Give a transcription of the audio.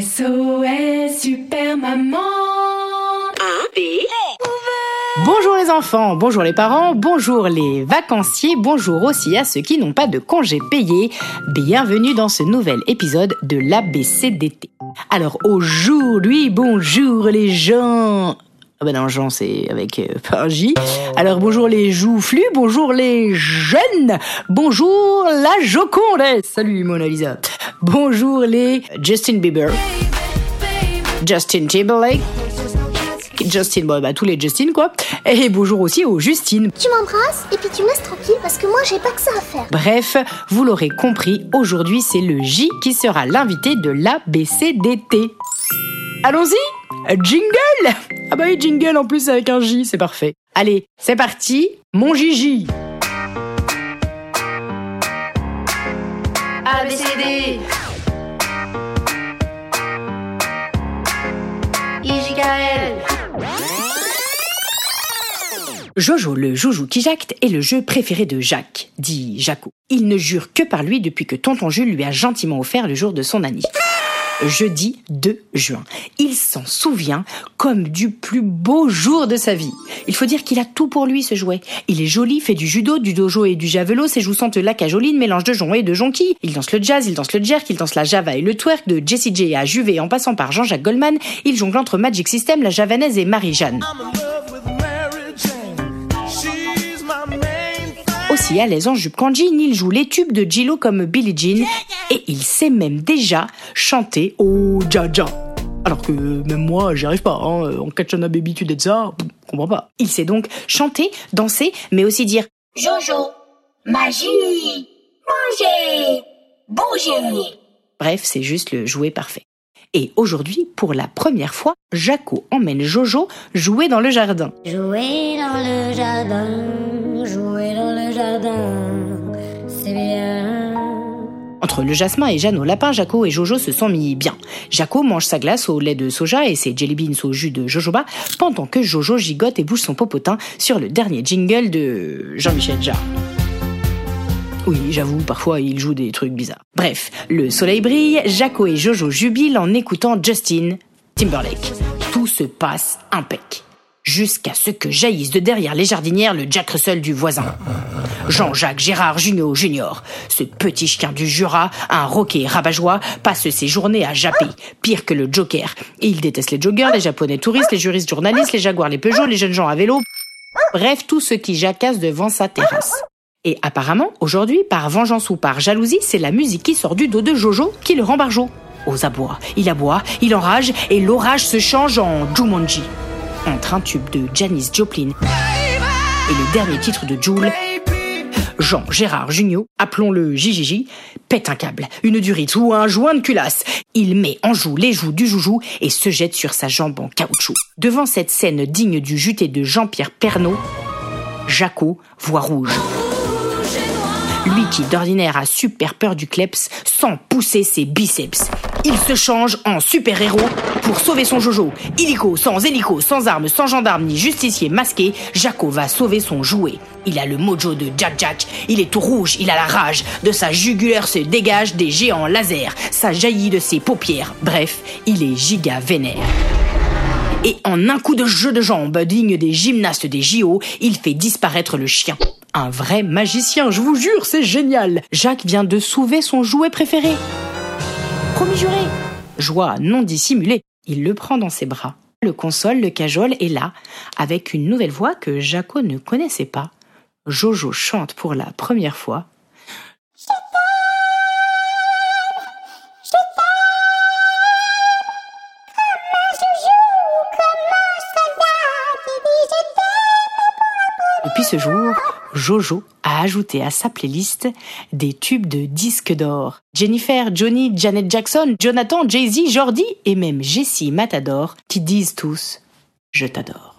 SOS Super Maman Bonjour les enfants, bonjour les parents, bonjour les vacanciers, bonjour aussi à ceux qui n'ont pas de congés payés. Bienvenue dans ce nouvel épisode de l'ABCDT. Alors aujourd'hui, bonjour les gens. Ah ben non, Jean, c'est avec euh, par J. Alors bonjour les joufflus, bonjour les jeunes, bonjour la Joconde. Salut Mona Lisa. Bonjour les Justin Bieber, Justin Timberlake, Justin, bon, bah, tous les Justin quoi. Et bonjour aussi aux Justine. Tu m'embrasses et puis tu me laisses tranquille parce que moi j'ai pas que ça à faire. Bref, vous l'aurez compris, aujourd'hui c'est le J qui sera l'invité de l'ABCDT. Allons-y Jingle Ah bah oui, jingle en plus avec un J, c'est parfait. Allez, c'est parti, mon Gigi ABCD Jojo le joujou qui jacte est le jeu préféré de Jacques, dit Jaco. Il ne jure que par lui depuis que tonton Jules lui a gentiment offert le jour de son anniv. Jeudi 2 juin. Il s'en souvient comme du plus beau jour de sa vie. Il faut dire qu'il a tout pour lui ce jouet. Il est joli, fait du judo, du dojo et du javelot, ses joues sentent la cajoline, mélange de jonc et de jonquille. Il danse le jazz, il danse le jerk, il danse la java et le twerk, de Jessie J à Juvé en passant par Jean-Jacques Goldman. Il jongle entre Magic System, la javanaise et Marie-Jeanne. Aussi à l'aise en jupe qu'en jean, il joue les tubes de Gillo comme Billie Jean et il sait même déjà chanter au Jaja. Alors que même moi, j'y arrive pas. Hein. En Katchana Baby, tu dis ça, je comprends pas. Il sait donc chanter, danser, mais aussi dire Jojo, magie, manger, bouger. Bref, c'est juste le jouet parfait. Et aujourd'hui, pour la première fois, Jaco emmène Jojo jouer dans le jardin. Jouer dans le jardin, Entre le jasmin et Jeanne au lapin, Jaco et Jojo se sont mis bien. Jaco mange sa glace au lait de soja et ses jelly beans au jus de jojoba, pendant que Jojo gigote et bouge son popotin sur le dernier jingle de Jean-Michel Jarre. Oui, j'avoue, parfois il joue des trucs bizarres. Bref, le soleil brille, Jaco et Jojo jubilent en écoutant Justin Timberlake. Tout se passe impec. Jusqu'à ce que jaillisse de derrière les jardinières le Jack Russell du voisin. Jean-Jacques Gérard Junio Junior, ce petit chien du Jura, un roquet rabat-joie, passe ses journées à japper, pire que le Joker. Il déteste les joggers, les japonais touristes, les juristes journalistes, les jaguars, les Peugeot, les jeunes gens à vélo. Bref, tout ce qui jacasse devant sa terrasse. Et apparemment, aujourd'hui, par vengeance ou par jalousie, c'est la musique qui sort du dos de Jojo qui le rend barjot. Aux abois, il aboie, il enrage, et l'orage se change en Jumanji. Entre un tube de Janis Joplin et le dernier titre de Joule, Jean Gérard Junio, appelons-le JJJ, pète un câble, une durite ou un joint de culasse. Il met en joue les joues du joujou et se jette sur sa jambe en caoutchouc. Devant cette scène digne du juté de Jean-Pierre Pernaud, Jaco voit rouge. Lui qui d'ordinaire a super peur du kleps, sent pousser ses biceps. Il se change en super-héros pour sauver son Jojo. Illico, sans hélico, sans armes, sans gendarme ni justicier masqué, Jaco va sauver son jouet. Il a le mojo de Jack Jack, il est tout rouge, il a la rage. De sa jugulaire se dégagent des géants lasers, ça jaillit de ses paupières. Bref, il est giga vénère. Et en un coup de jeu de jambes digne des gymnastes des JO, il fait disparaître le chien. Un vrai magicien, je vous jure, c'est génial. Jacques vient de sauver son jouet préféré. Promis juré. Joie non dissimulée. Il le prend dans ses bras, le console, le cajole et là, avec une nouvelle voix que Jaco ne connaissait pas, Jojo chante pour la première fois. Depuis ce jour, Jojo a ajouté à sa playlist des tubes de disques d'or. Jennifer, Johnny, Janet Jackson, Jonathan, Jay-Z, Jordi et même Jessie Matador qui disent tous Je t'adore.